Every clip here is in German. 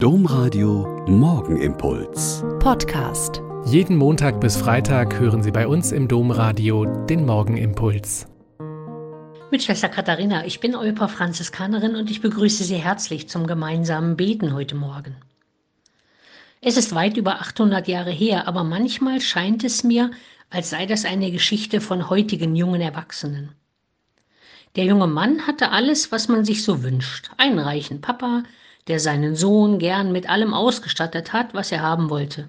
Domradio Morgenimpuls. Podcast. Jeden Montag bis Freitag hören Sie bei uns im Domradio den Morgenimpuls. Mit Schwester Katharina, ich bin Euper Franziskanerin und ich begrüße Sie herzlich zum gemeinsamen Beten heute Morgen. Es ist weit über 800 Jahre her, aber manchmal scheint es mir, als sei das eine Geschichte von heutigen jungen Erwachsenen. Der junge Mann hatte alles, was man sich so wünscht. Einen reichen Papa, der seinen Sohn gern mit allem ausgestattet hat, was er haben wollte.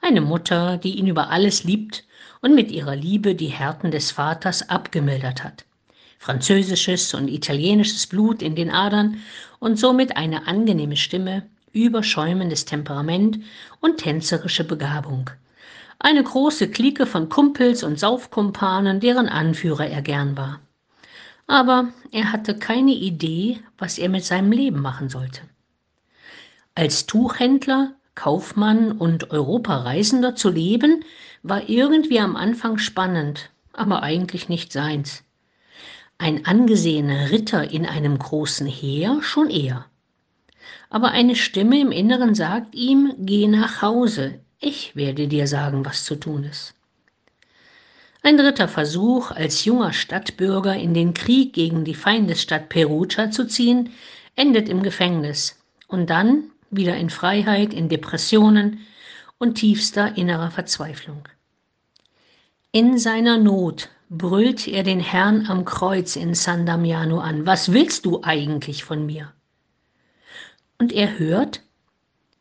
Eine Mutter, die ihn über alles liebt und mit ihrer Liebe die Härten des Vaters abgemildert hat. Französisches und italienisches Blut in den Adern und somit eine angenehme Stimme, überschäumendes Temperament und tänzerische Begabung. Eine große Clique von Kumpels und Saufkumpanen, deren Anführer er gern war. Aber er hatte keine Idee, was er mit seinem Leben machen sollte. Als Tuchhändler, Kaufmann und Europareisender zu leben, war irgendwie am Anfang spannend, aber eigentlich nicht seins. Ein angesehener Ritter in einem großen Heer schon eher. Aber eine Stimme im Inneren sagt ihm, geh nach Hause, ich werde dir sagen, was zu tun ist. Ein dritter Versuch, als junger Stadtbürger in den Krieg gegen die Feindesstadt Perugia zu ziehen, endet im Gefängnis und dann wieder in Freiheit, in Depressionen und tiefster innerer Verzweiflung. In seiner Not brüllt er den Herrn am Kreuz in San Damiano an. Was willst du eigentlich von mir? Und er hört,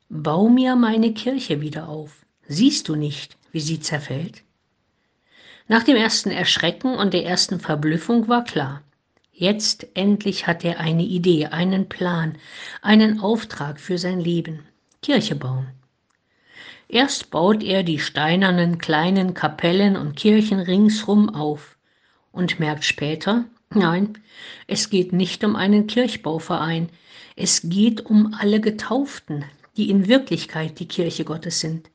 bau mir meine Kirche wieder auf. Siehst du nicht, wie sie zerfällt? Nach dem ersten Erschrecken und der ersten Verblüffung war klar, Jetzt endlich hat er eine Idee, einen Plan, einen Auftrag für sein Leben. Kirche bauen. Erst baut er die steinernen kleinen Kapellen und Kirchen ringsrum auf und merkt später, nein, es geht nicht um einen Kirchbauverein, es geht um alle Getauften, die in Wirklichkeit die Kirche Gottes sind.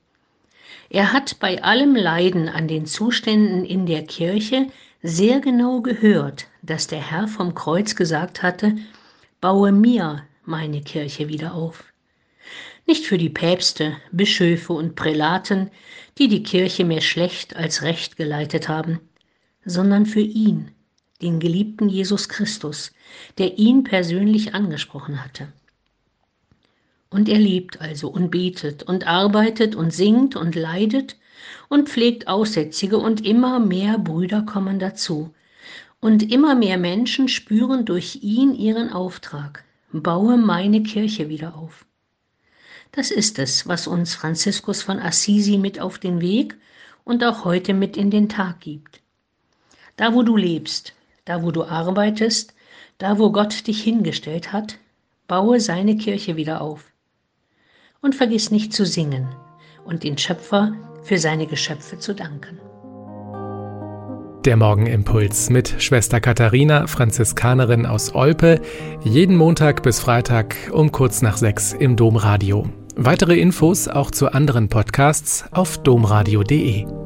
Er hat bei allem Leiden an den Zuständen in der Kirche sehr genau gehört, dass der Herr vom Kreuz gesagt hatte, baue mir meine Kirche wieder auf. Nicht für die Päpste, Bischöfe und Prälaten, die die Kirche mehr schlecht als recht geleitet haben, sondern für ihn, den geliebten Jesus Christus, der ihn persönlich angesprochen hatte. Und er lebt also und betet und arbeitet und singt und leidet und pflegt Aussätzige und immer mehr Brüder kommen dazu. Und immer mehr Menschen spüren durch ihn ihren Auftrag. Baue meine Kirche wieder auf. Das ist es, was uns Franziskus von Assisi mit auf den Weg und auch heute mit in den Tag gibt. Da, wo du lebst, da, wo du arbeitest, da, wo Gott dich hingestellt hat, baue seine Kirche wieder auf. Und vergiss nicht zu singen und den Schöpfer für seine Geschöpfe zu danken. Der Morgenimpuls mit Schwester Katharina, Franziskanerin aus Olpe, jeden Montag bis Freitag um kurz nach sechs im Domradio. Weitere Infos auch zu anderen Podcasts auf domradio.de.